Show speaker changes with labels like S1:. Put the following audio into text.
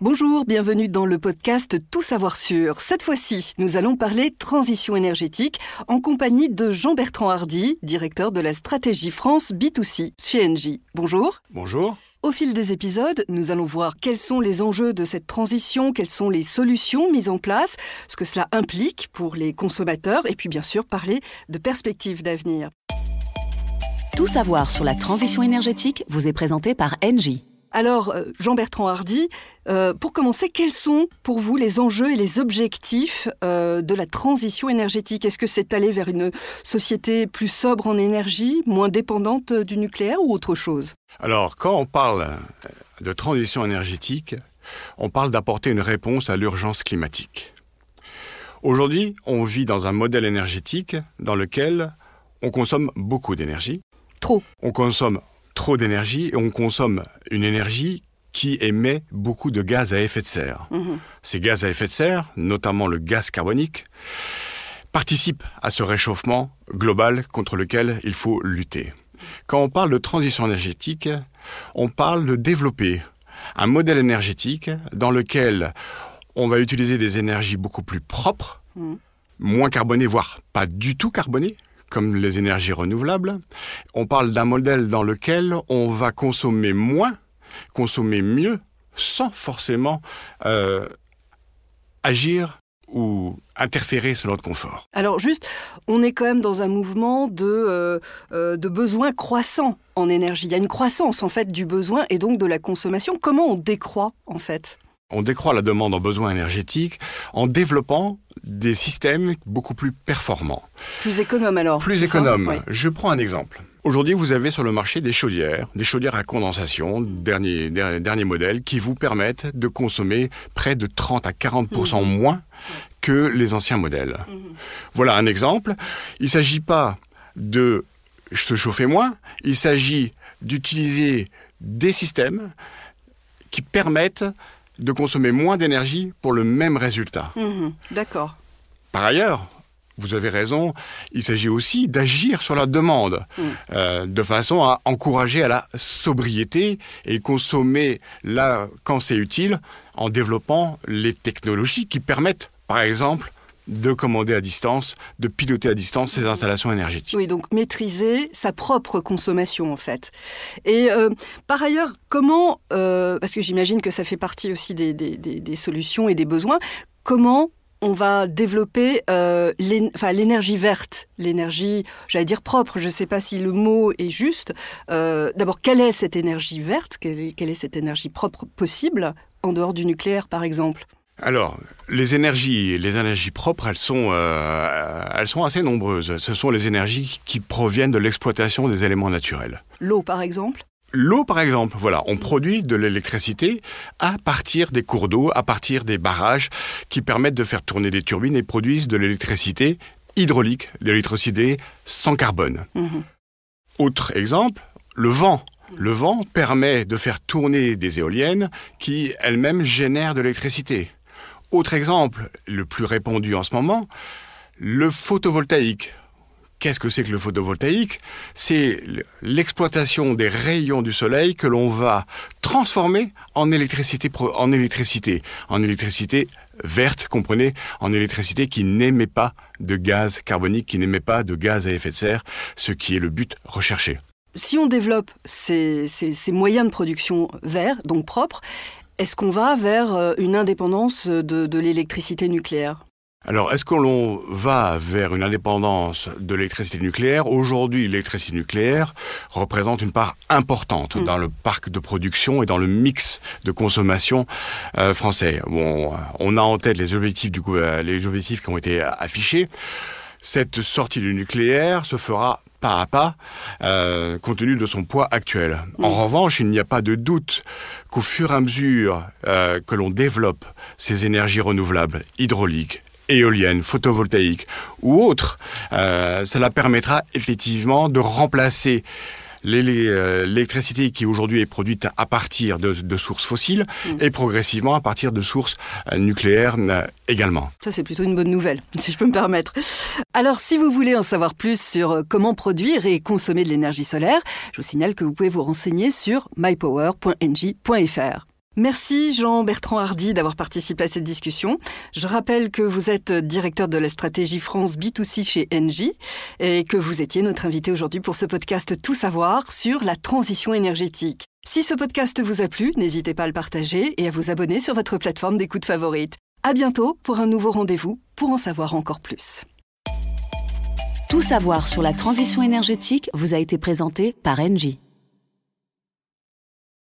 S1: Bonjour, bienvenue dans le podcast Tout savoir sur. Cette fois-ci, nous allons parler transition énergétique en compagnie de Jean-Bertrand Hardy, directeur de la stratégie France B2C chez Engie. Bonjour.
S2: Bonjour.
S1: Au fil des épisodes, nous allons voir quels sont les enjeux de cette transition, quelles sont les solutions mises en place, ce que cela implique pour les consommateurs et puis bien sûr parler de perspectives d'avenir.
S3: Tout savoir sur la transition énergétique vous est présenté par Engie.
S1: Alors, euh, Jean-Bertrand Hardy, euh, pour commencer, quels sont pour vous les enjeux et les objectifs euh, de la transition énergétique? Est-ce que c'est aller vers une société plus sobre en énergie, moins dépendante du nucléaire ou autre chose?
S2: Alors, quand on parle de transition énergétique, on parle d'apporter une réponse à l'urgence climatique. Aujourd'hui, on vit dans un modèle énergétique dans lequel on consomme beaucoup d'énergie.
S1: Trop.
S2: On consomme trop d'énergie et on consomme une énergie qui émet beaucoup de gaz à effet de serre.
S1: Mhm.
S2: Ces gaz à effet de serre, notamment le gaz carbonique, participent à ce réchauffement global contre lequel il faut lutter. Quand on parle de transition énergétique, on parle de développer un modèle énergétique dans lequel on va utiliser des énergies beaucoup plus propres,
S1: Mhm.
S2: moins carbonées, voire pas du tout carbonées, comme les énergies renouvelables. On parle d'un modèle dans lequel on va consommer moins, consommer mieux, sans forcément euh, agir ou interférer sur notre confort.
S1: Alors juste, on est quand même dans un mouvement de, euh, euh, de besoins croissants en énergie. Il y a une croissance en fait du besoin et donc de la consommation. Comment on décroît en fait?
S2: On décroît la demande en besoins énergétiques en développant des systèmes beaucoup plus performants.
S1: Plus économe alors
S2: Plus économes.
S1: Oui.
S2: Je prends un exemple. Aujourd'hui, vous avez sur le marché des chaudières, des chaudières à condensation, dernier, dernier, dernier modèle, qui vous permettent de consommer près de 30 à 40% moins que les anciens modèles. Voilà un exemple. Il ne s'agit pas de se chauffer moins, il s'agit d'utiliser des systèmes qui permettent de consommer moins d'énergie pour le même résultat.
S1: Mhm. D'accord.
S2: Par ailleurs, vous avez raison, il s'agit aussi d'agir sur la demande,
S1: Mm.
S2: euh, de façon à encourager à la sobriété et consommer là quand c'est utile, en développant les technologies qui permettent, par exemple, de commander à distance, de piloter à distance ces installations énergétiques.
S1: Oui, donc maîtriser sa propre consommation en fait. Et euh, par ailleurs, comment, euh, parce que j'imagine que ça fait partie aussi des, des- des- des solutions et des besoins, comment on va développer euh, l'énergie verte, l'énergie, j'allais dire propre, je ne sais pas si le mot est juste. Euh, D'abord, quelle est cette énergie verte quelle est, quelle est cette énergie propre possible en dehors du nucléaire par exemple?
S2: Alors, les énergies, les énergies propres, elles sont, euh, elles sont assez nombreuses. Ce sont les énergies qui proviennent de l'exploitation des éléments naturels.
S1: L'eau par exemple?
S2: L'eau, par exemple, voilà, on produit de l'électricité à partir des cours d'eau, à partir des barrages qui permettent de faire tourner des turbines et produisent de l'électricité hydraulique, de l'électricité sans carbone.
S1: Mhm.
S2: Autre exemple, le vent. Le vent permet de faire tourner des éoliennes qui elles-mêmes génèrent de l'électricité. Autre exemple, le plus répandu en ce moment, le photovoltaïque. Qu'est-ce que c'est que le photovoltaïque? C'est l'exploitation des rayons du soleil que l'on va transformer en électricité, en électricité, en électricité verte, comprenez, en électricité qui n'émet pas de gaz carbonique, qui n'émet pas de gaz à effet de serre, ce qui est le but recherché.
S1: si on développe ces- ces moyens de production verts, donc propres, est-ce qu'on va vers euh, une indépendance de, de l'électricité nucléaire?
S2: Alors, est-ce que l'on va vers une indépendance de l'électricité nucléaire? Aujourd'hui, l'électricité nucléaire représente une part importante
S1: Mm.
S2: dans le parc de production et dans le mix de consommation euh, français. Bon, on a en tête les objectifs, du coup, euh, les objectifs qui ont été affichés. Cette sortie du nucléaire se fera pas à pas, euh, compte tenu de son poids actuel. En revanche, il n'y a pas de doute qu'au fur et à mesure euh, que l'on développe ces énergies renouvelables, hydrauliques, éoliennes, photovoltaïques ou autres, euh, cela permettra effectivement de remplacer l'électricité qui aujourd'hui est produite à partir de, de sources fossiles et progressivement à partir de sources euh, nucléaires euh, également.
S1: Ça, c'est plutôt une bonne nouvelle, si je peux me permettre. Alors, si vous voulez en savoir plus sur euh, comment produire et consommer de l'énergie solaire, je vous signale que vous pouvez vous renseigner sur mypower.ng.fr. Merci Jean-Bertrand Hardy d'avoir participé à cette discussion. Je rappelle que vous êtes directeur de la stratégie France B2C chez Engie et que vous étiez notre invité aujourd'hui pour ce podcast Tout savoir sur la transition énergétique. Si ce podcast vous a plu, n'hésitez pas à le partager et à vous abonner sur votre plateforme d'écoute favorite. À bientôt pour un nouveau rendez-vous pour en savoir encore plus.
S3: Tout savoir sur la transition énergétique vous a été présenté par Engie.